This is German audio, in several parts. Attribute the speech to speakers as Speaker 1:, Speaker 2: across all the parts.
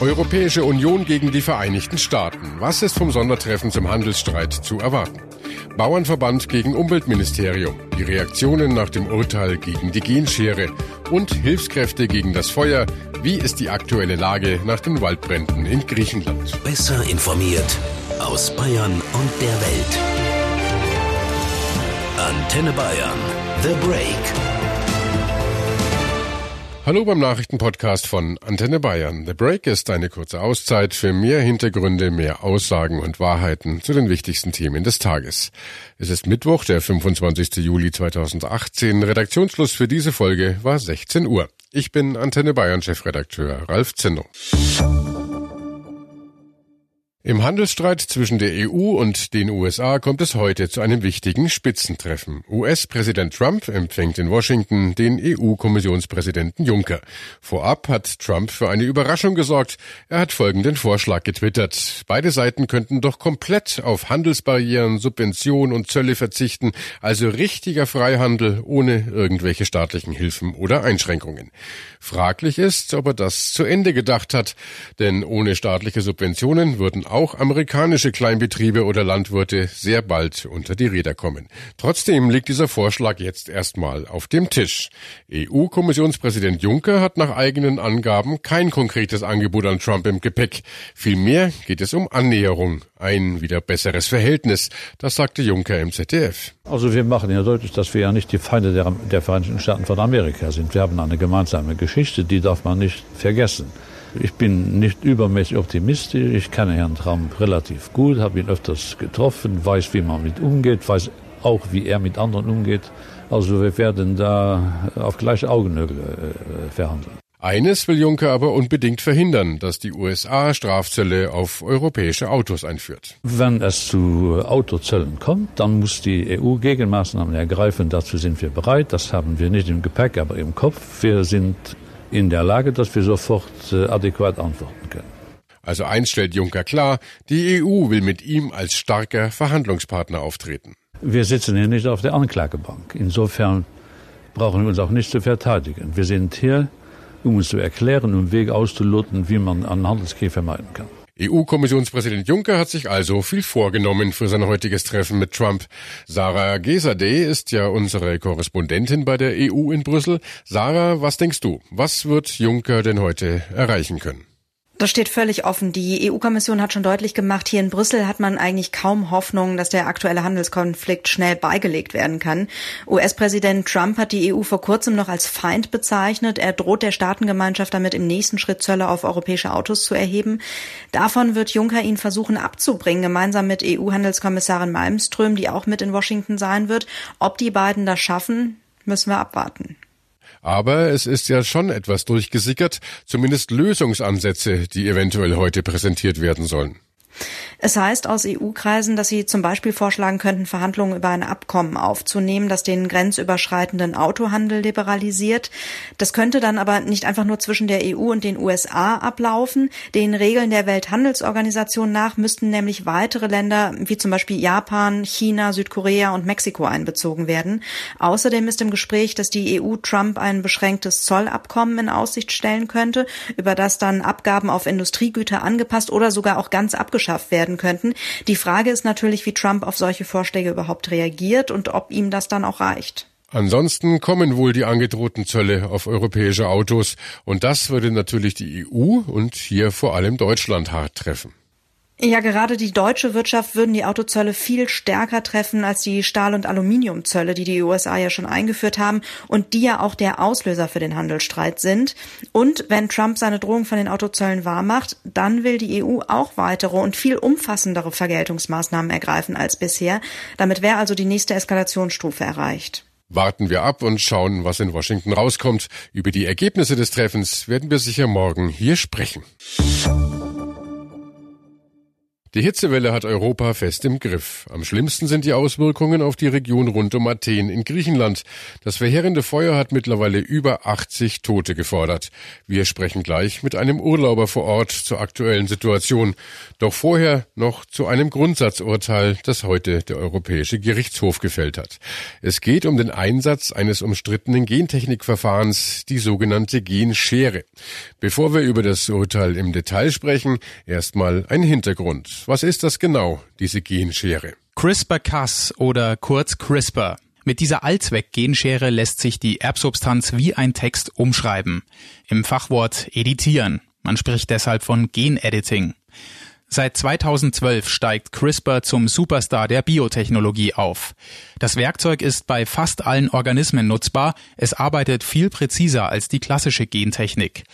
Speaker 1: Europäische Union gegen die Vereinigten Staaten. Was ist vom Sondertreffen zum Handelsstreit zu erwarten? Bauernverband gegen Umweltministerium. Die Reaktionen nach dem Urteil gegen die Genschere. Und Hilfskräfte gegen das Feuer. Wie ist die aktuelle Lage nach den Waldbränden in Griechenland?
Speaker 2: Besser informiert aus Bayern und der Welt. Antenne Bayern. The Break.
Speaker 1: Hallo beim Nachrichtenpodcast von Antenne Bayern. The Break ist eine kurze Auszeit für mehr Hintergründe, mehr Aussagen und Wahrheiten zu den wichtigsten Themen des Tages. Es ist Mittwoch, der 25. Juli 2018. Redaktionsschluss für diese Folge war 16 Uhr. Ich bin Antenne Bayern Chefredakteur Ralf Zinno. Im Handelsstreit zwischen der EU und den USA kommt es heute zu einem wichtigen Spitzentreffen. US-Präsident Trump empfängt in Washington den EU-Kommissionspräsidenten Juncker. Vorab hat Trump für eine Überraschung gesorgt. Er hat folgenden Vorschlag getwittert. Beide Seiten könnten doch komplett auf Handelsbarrieren, Subventionen und Zölle verzichten, also richtiger Freihandel ohne irgendwelche staatlichen Hilfen oder Einschränkungen. Fraglich ist, ob er das zu Ende gedacht hat, denn ohne staatliche Subventionen würden auch amerikanische Kleinbetriebe oder Landwirte sehr bald unter die Räder kommen. Trotzdem liegt dieser Vorschlag jetzt erstmal auf dem Tisch. EU-Kommissionspräsident Juncker hat nach eigenen Angaben kein konkretes Angebot an Trump im Gepäck. Vielmehr geht es um Annäherung, ein wieder besseres Verhältnis. Das sagte Juncker im ZDF.
Speaker 3: Also wir machen ja deutlich, dass wir ja nicht die Feinde der, der Vereinigten Staaten von Amerika sind. Wir haben eine gemeinsame Geschichte, die darf man nicht vergessen. Ich bin nicht übermäßig optimistisch. Ich kenne Herrn Trump relativ gut, habe ihn öfters getroffen, weiß, wie man mit umgeht, weiß auch, wie er mit anderen umgeht. Also wir werden da auf gleiche Augenhöhe äh, verhandeln.
Speaker 1: Eines will Juncker aber unbedingt verhindern, dass die USA Strafzölle auf europäische Autos einführt.
Speaker 3: Wenn es zu Autozöllen kommt, dann muss die EU Gegenmaßnahmen ergreifen. Dazu sind wir bereit. Das haben wir nicht im Gepäck, aber im Kopf. Wir sind in der Lage, dass wir sofort äh, adäquat antworten können.
Speaker 1: Also eins stellt Juncker klar, die EU will mit ihm als starker Verhandlungspartner auftreten.
Speaker 3: Wir sitzen hier nicht auf der Anklagebank. Insofern brauchen wir uns auch nicht zu verteidigen. Wir sind hier, um uns zu erklären, um Wege auszuloten, wie man einen Handelskrieg vermeiden kann.
Speaker 1: EU-Kommissionspräsident Juncker hat sich also viel vorgenommen für sein heutiges Treffen mit Trump. Sarah Gesade ist ja unsere Korrespondentin bei der EU in Brüssel. Sarah, was denkst du? Was wird Juncker denn heute erreichen können?
Speaker 4: Das steht völlig offen. Die EU-Kommission hat schon deutlich gemacht, hier in Brüssel hat man eigentlich kaum Hoffnung, dass der aktuelle Handelskonflikt schnell beigelegt werden kann. US-Präsident Trump hat die EU vor kurzem noch als Feind bezeichnet. Er droht der Staatengemeinschaft damit im nächsten Schritt Zölle auf europäische Autos zu erheben. Davon wird Juncker ihn versuchen abzubringen, gemeinsam mit EU-Handelskommissarin Malmström, die auch mit in Washington sein wird. Ob die beiden das schaffen, müssen wir abwarten.
Speaker 1: Aber es ist ja schon etwas durchgesickert, zumindest Lösungsansätze, die eventuell heute präsentiert werden sollen.
Speaker 4: Es heißt aus EU-Kreisen, dass sie zum Beispiel vorschlagen könnten, Verhandlungen über ein Abkommen aufzunehmen, das den grenzüberschreitenden Autohandel liberalisiert. Das könnte dann aber nicht einfach nur zwischen der EU und den USA ablaufen. Den Regeln der Welthandelsorganisation nach müssten nämlich weitere Länder wie zum Beispiel Japan, China, Südkorea und Mexiko einbezogen werden. Außerdem ist im Gespräch, dass die EU Trump ein beschränktes Zollabkommen in Aussicht stellen könnte, über das dann Abgaben auf Industriegüter angepasst oder sogar auch ganz abgeschafft werden könnten. Die Frage ist natürlich, wie Trump auf solche Vorschläge überhaupt reagiert und ob ihm das dann auch reicht.
Speaker 1: Ansonsten kommen wohl die angedrohten Zölle auf europäische Autos und das würde natürlich die EU und hier vor allem Deutschland hart treffen.
Speaker 4: Ja, gerade die deutsche Wirtschaft würden die Autozölle viel stärker treffen als die Stahl- und Aluminiumzölle, die die USA ja schon eingeführt haben und die ja auch der Auslöser für den Handelsstreit sind. Und wenn Trump seine Drohung von den Autozöllen wahrmacht, dann will die EU auch weitere und viel umfassendere Vergeltungsmaßnahmen ergreifen als bisher. Damit wäre also die nächste Eskalationsstufe erreicht.
Speaker 1: Warten wir ab und schauen, was in Washington rauskommt. Über die Ergebnisse des Treffens werden wir sicher morgen hier sprechen. Die Hitzewelle hat Europa fest im Griff. Am schlimmsten sind die Auswirkungen auf die Region rund um Athen in Griechenland. Das verheerende Feuer hat mittlerweile über 80 Tote gefordert. Wir sprechen gleich mit einem Urlauber vor Ort zur aktuellen Situation. Doch vorher noch zu einem Grundsatzurteil, das heute der Europäische Gerichtshof gefällt hat. Es geht um den Einsatz eines umstrittenen Gentechnikverfahrens, die sogenannte Genschere. Bevor wir über das Urteil im Detail sprechen, erstmal ein Hintergrund. Was ist das genau, diese Genschere?
Speaker 5: CRISPR-Cas oder kurz CRISPR. Mit dieser Allzweck-Genschere lässt sich die Erbsubstanz wie ein Text umschreiben. Im Fachwort editieren. Man spricht deshalb von Genediting. Seit 2012 steigt CRISPR zum Superstar der Biotechnologie auf. Das Werkzeug ist bei fast allen Organismen nutzbar. Es arbeitet viel präziser als die klassische Gentechnik.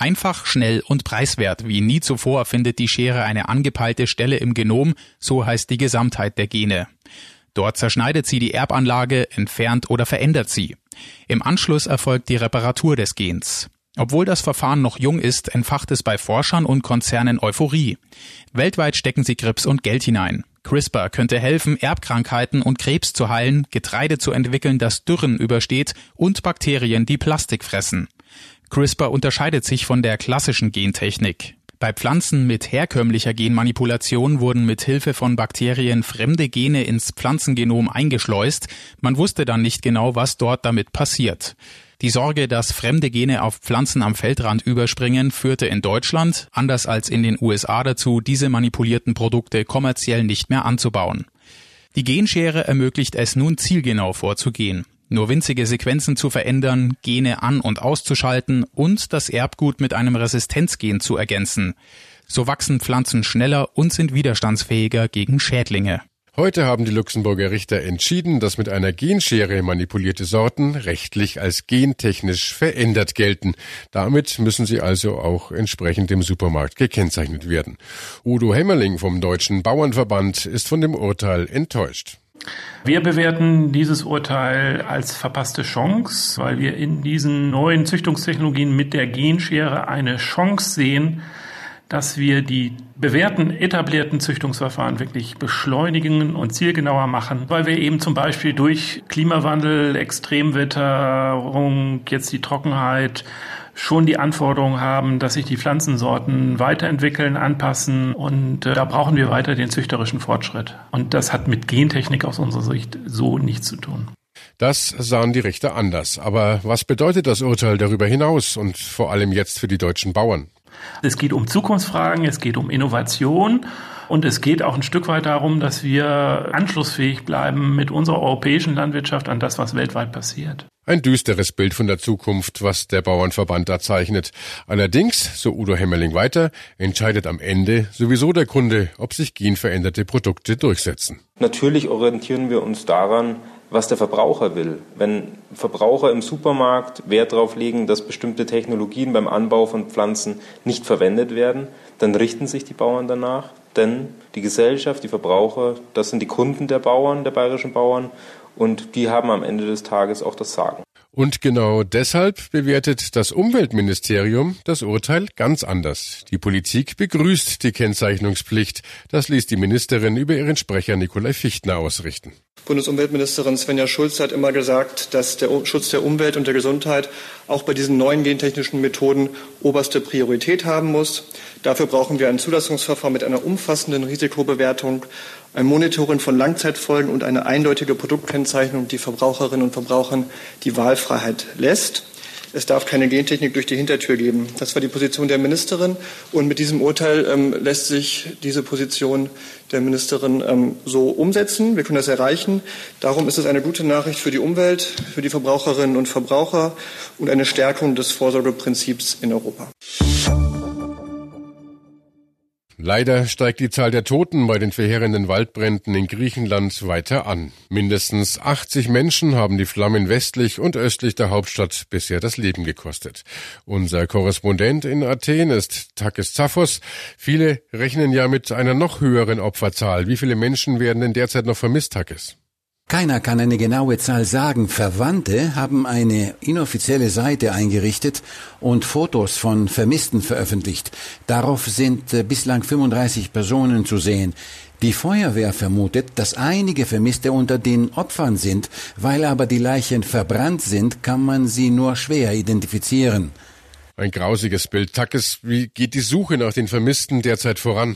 Speaker 5: Einfach, schnell und preiswert. Wie nie zuvor findet die Schere eine angepeilte Stelle im Genom, so heißt die Gesamtheit der Gene. Dort zerschneidet sie die Erbanlage, entfernt oder verändert sie. Im Anschluss erfolgt die Reparatur des Gens. Obwohl das Verfahren noch jung ist, entfacht es bei Forschern und Konzernen Euphorie. Weltweit stecken sie Grips und Geld hinein. CRISPR könnte helfen, Erbkrankheiten und Krebs zu heilen, Getreide zu entwickeln, das Dürren übersteht und Bakterien, die Plastik fressen. CRISPR unterscheidet sich von der klassischen Gentechnik. Bei Pflanzen mit herkömmlicher Genmanipulation wurden mit Hilfe von Bakterien fremde Gene ins Pflanzengenom eingeschleust. Man wusste dann nicht genau, was dort damit passiert. Die Sorge, dass fremde Gene auf Pflanzen am Feldrand überspringen, führte in Deutschland, anders als in den USA dazu, diese manipulierten Produkte kommerziell nicht mehr anzubauen. Die Genschere ermöglicht es nun zielgenau vorzugehen nur winzige Sequenzen zu verändern, Gene an- und auszuschalten und das Erbgut mit einem Resistenzgen zu ergänzen. So wachsen Pflanzen schneller und sind widerstandsfähiger gegen Schädlinge.
Speaker 1: Heute haben die Luxemburger Richter entschieden, dass mit einer Genschere manipulierte Sorten rechtlich als gentechnisch verändert gelten. Damit müssen sie also auch entsprechend im Supermarkt gekennzeichnet werden. Udo Hemmerling vom Deutschen Bauernverband ist von dem Urteil enttäuscht.
Speaker 6: Wir bewerten dieses Urteil als verpasste Chance, weil wir in diesen neuen Züchtungstechnologien mit der Genschere eine Chance sehen, dass wir die bewährten, etablierten Züchtungsverfahren wirklich beschleunigen und zielgenauer machen, weil wir eben zum Beispiel durch Klimawandel, Extremwitterung, jetzt die Trockenheit, schon die Anforderung haben, dass sich die Pflanzensorten weiterentwickeln, anpassen und äh, da brauchen wir weiter den züchterischen Fortschritt. Und das hat mit Gentechnik aus unserer Sicht so nichts zu tun.
Speaker 1: Das sahen die Richter anders. Aber was bedeutet das Urteil darüber hinaus und vor allem jetzt für die deutschen Bauern?
Speaker 6: Es geht um Zukunftsfragen, es geht um Innovation und es geht auch ein Stück weit darum, dass wir anschlussfähig bleiben mit unserer europäischen Landwirtschaft an das, was weltweit passiert.
Speaker 1: Ein düsteres Bild von der Zukunft, was der Bauernverband da zeichnet. Allerdings, so Udo Hemmerling weiter, entscheidet am Ende sowieso der Kunde, ob sich genveränderte Produkte durchsetzen.
Speaker 7: Natürlich orientieren wir uns daran, was der Verbraucher will. Wenn Verbraucher im Supermarkt Wert darauf legen, dass bestimmte Technologien beim Anbau von Pflanzen nicht verwendet werden, dann richten sich die Bauern danach. Denn die Gesellschaft, die Verbraucher, das sind die Kunden der Bauern, der bayerischen Bauern und die haben am Ende des Tages auch das Sagen.
Speaker 1: Und genau deshalb bewertet das Umweltministerium das Urteil ganz anders. Die Politik begrüßt die Kennzeichnungspflicht. Das ließ die Ministerin über ihren Sprecher Nikolai Fichtner ausrichten.
Speaker 8: Bundesumweltministerin Svenja Schulz hat immer gesagt, dass der Schutz der Umwelt und der Gesundheit auch bei diesen neuen gentechnischen Methoden oberste Priorität haben muss. Dafür brauchen wir ein Zulassungsverfahren mit einer umfassenden Risikobewertung, ein Monitoring von Langzeitfolgen und eine eindeutige Produktkennzeichnung, die Verbraucherinnen und Verbrauchern die Wahlfreiheit lässt. Es darf keine Gentechnik durch die Hintertür geben. Das war die Position der Ministerin. Und mit diesem Urteil ähm, lässt sich diese Position der Ministerin ähm, so umsetzen. Wir können das erreichen. Darum ist es eine gute Nachricht für die Umwelt, für die Verbraucherinnen und Verbraucher und eine Stärkung des Vorsorgeprinzips in Europa.
Speaker 1: Leider steigt die Zahl der Toten bei den verheerenden Waldbränden in Griechenland weiter an. Mindestens 80 Menschen haben die Flammen westlich und östlich der Hauptstadt bisher das Leben gekostet. Unser Korrespondent in Athen ist Takis Zaphos. Viele rechnen ja mit einer noch höheren Opferzahl. Wie viele Menschen werden denn derzeit noch vermisst, Takis?
Speaker 9: Keiner kann eine genaue Zahl sagen. Verwandte haben eine inoffizielle Seite eingerichtet und Fotos von Vermissten veröffentlicht. Darauf sind äh, bislang 35 Personen zu sehen. Die Feuerwehr vermutet, dass einige Vermisste unter den Opfern sind, weil aber die Leichen verbrannt sind, kann man sie nur schwer identifizieren.
Speaker 1: Ein grausiges Bild. Tackes, wie geht die Suche nach den Vermissten derzeit voran?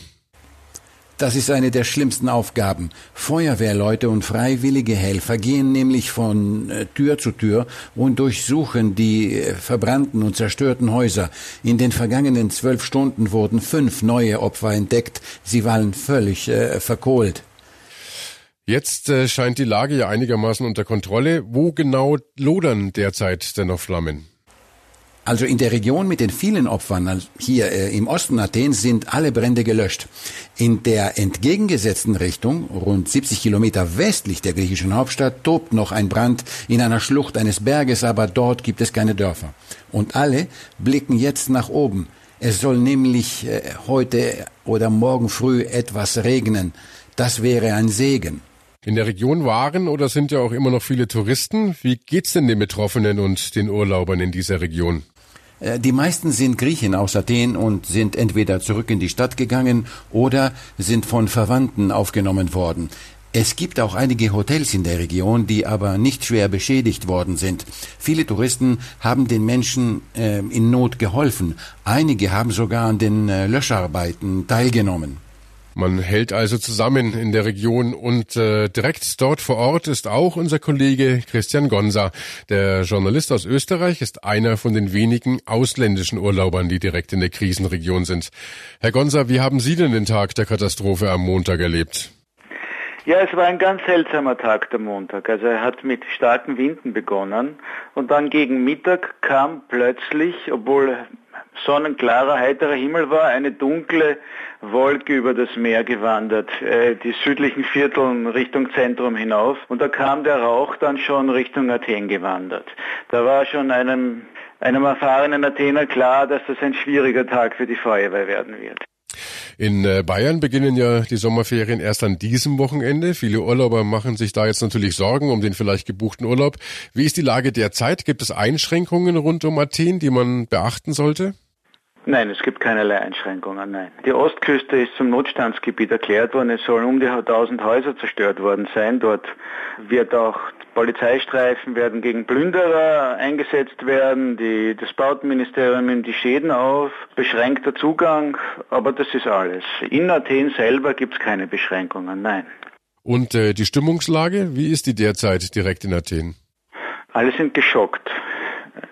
Speaker 9: Das ist eine der schlimmsten Aufgaben. Feuerwehrleute und freiwillige Helfer gehen nämlich von äh, Tür zu Tür und durchsuchen die äh, verbrannten und zerstörten Häuser. In den vergangenen zwölf Stunden wurden fünf neue Opfer entdeckt. Sie waren völlig äh, verkohlt.
Speaker 1: Jetzt äh, scheint die Lage ja einigermaßen unter Kontrolle. Wo genau lodern derzeit denn noch Flammen?
Speaker 9: Also in der Region mit den vielen Opfern, also hier äh, im Osten Athens, sind alle Brände gelöscht. In der entgegengesetzten Richtung, rund 70 Kilometer westlich der griechischen Hauptstadt, tobt noch ein Brand in einer Schlucht eines Berges, aber dort gibt es keine Dörfer. Und alle blicken jetzt nach oben. Es soll nämlich äh, heute oder morgen früh etwas regnen. Das wäre ein Segen.
Speaker 1: In der Region waren oder sind ja auch immer noch viele Touristen. Wie geht's denn den Betroffenen und den Urlaubern in dieser Region?
Speaker 9: Äh, die meisten sind Griechen aus Athen und sind entweder zurück in die Stadt gegangen oder sind von Verwandten aufgenommen worden. Es gibt auch einige Hotels in der Region, die aber nicht schwer beschädigt worden sind. Viele Touristen haben den Menschen äh, in Not geholfen. Einige haben sogar an den äh, Löscharbeiten teilgenommen.
Speaker 1: Man hält also zusammen in der Region und äh, direkt dort vor Ort ist auch unser Kollege Christian Gonsa. Der Journalist aus Österreich ist einer von den wenigen ausländischen Urlaubern, die direkt in der Krisenregion sind. Herr Gonsa, wie haben Sie denn den Tag der Katastrophe am Montag erlebt?
Speaker 10: Ja, es war ein ganz seltsamer Tag der Montag. Also er hat mit starken Winden begonnen und dann gegen Mittag kam plötzlich, obwohl sonnenklarer, heiterer Himmel war, eine dunkle Wolke über das Meer gewandert, äh, die südlichen Vierteln Richtung Zentrum hinauf. Und da kam der Rauch dann schon Richtung Athen gewandert. Da war schon einem, einem erfahrenen Athener klar, dass das ein schwieriger Tag für die Feuerwehr werden wird.
Speaker 1: In äh, Bayern beginnen ja die Sommerferien erst an diesem Wochenende. Viele Urlauber machen sich da jetzt natürlich Sorgen um den vielleicht gebuchten Urlaub. Wie ist die Lage derzeit? Gibt es Einschränkungen rund um Athen, die man beachten sollte?
Speaker 10: Nein, es gibt keinerlei Einschränkungen, nein. Die Ostküste ist zum Notstandsgebiet erklärt worden. Es sollen um die 1000 Häuser zerstört worden sein. Dort wird auch Polizeistreifen werden gegen Plünderer eingesetzt werden. Die, das Bautenministerium nimmt die Schäden auf. Beschränkter Zugang, aber das ist alles. In Athen selber gibt es keine Beschränkungen, nein.
Speaker 1: Und äh, die Stimmungslage, wie ist die derzeit direkt in Athen?
Speaker 10: Alle sind geschockt.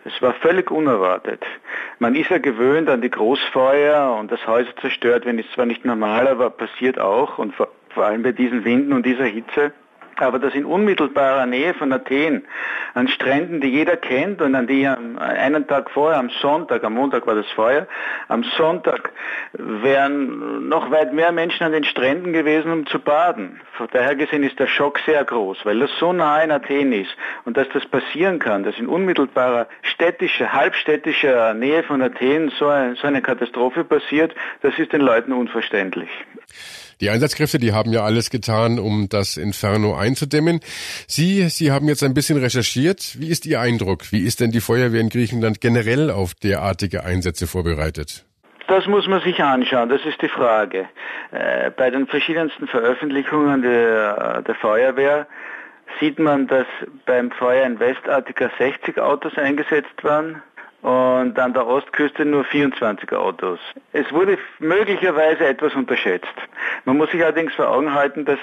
Speaker 10: Es war völlig unerwartet. Man ist ja gewöhnt an die Großfeuer und das Häuser zerstört, wenn es zwar nicht normal, aber passiert auch und vor, vor allem bei diesen Winden und dieser Hitze aber dass in unmittelbarer Nähe von Athen, an Stränden, die jeder kennt und an die einen Tag vorher, am Sonntag, am Montag war das Feuer, am Sonntag wären noch weit mehr Menschen an den Stränden gewesen, um zu baden. Von daher gesehen ist der Schock sehr groß, weil das so nah in Athen ist und dass das passieren kann, dass in unmittelbarer städtischer, halbstädtischer Nähe von Athen so, so eine Katastrophe passiert, das ist den Leuten unverständlich.
Speaker 1: Die Einsatzkräfte, die haben ja alles getan, um das Inferno einzudämmen. Sie, Sie haben jetzt ein bisschen recherchiert. Wie ist Ihr Eindruck? Wie ist denn die Feuerwehr in Griechenland generell auf derartige Einsätze vorbereitet?
Speaker 10: Das muss man sich anschauen, das ist die Frage. Äh, bei den verschiedensten Veröffentlichungen der, der Feuerwehr sieht man, dass beim Feuer in Westartika 60 Autos eingesetzt waren, und an der Ostküste nur 24 Autos. Es wurde möglicherweise etwas unterschätzt. Man muss sich allerdings vor Augen halten, dass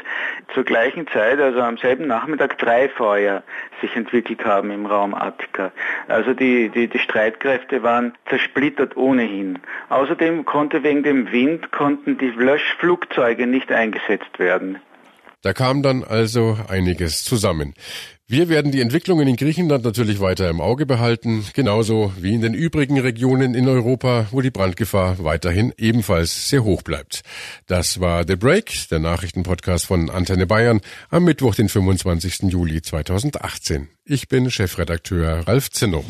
Speaker 10: zur gleichen Zeit, also am selben Nachmittag, drei Feuer sich entwickelt haben im Raum Attika. Also die, die, die Streitkräfte waren zersplittert ohnehin. Außerdem konnte wegen dem Wind konnten die Löschflugzeuge nicht eingesetzt werden.
Speaker 1: Da kam dann also einiges zusammen. Wir werden die Entwicklungen in Griechenland natürlich weiter im Auge behalten, genauso wie in den übrigen Regionen in Europa, wo die Brandgefahr weiterhin ebenfalls sehr hoch bleibt. Das war The Break, der Nachrichtenpodcast von Antenne Bayern am Mittwoch, den 25. Juli 2018. Ich bin Chefredakteur Ralf Zinno.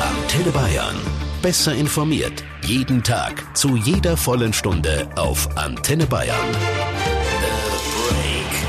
Speaker 2: Antenne Bayern. Besser informiert. Jeden Tag. Zu jeder vollen Stunde auf Antenne Bayern.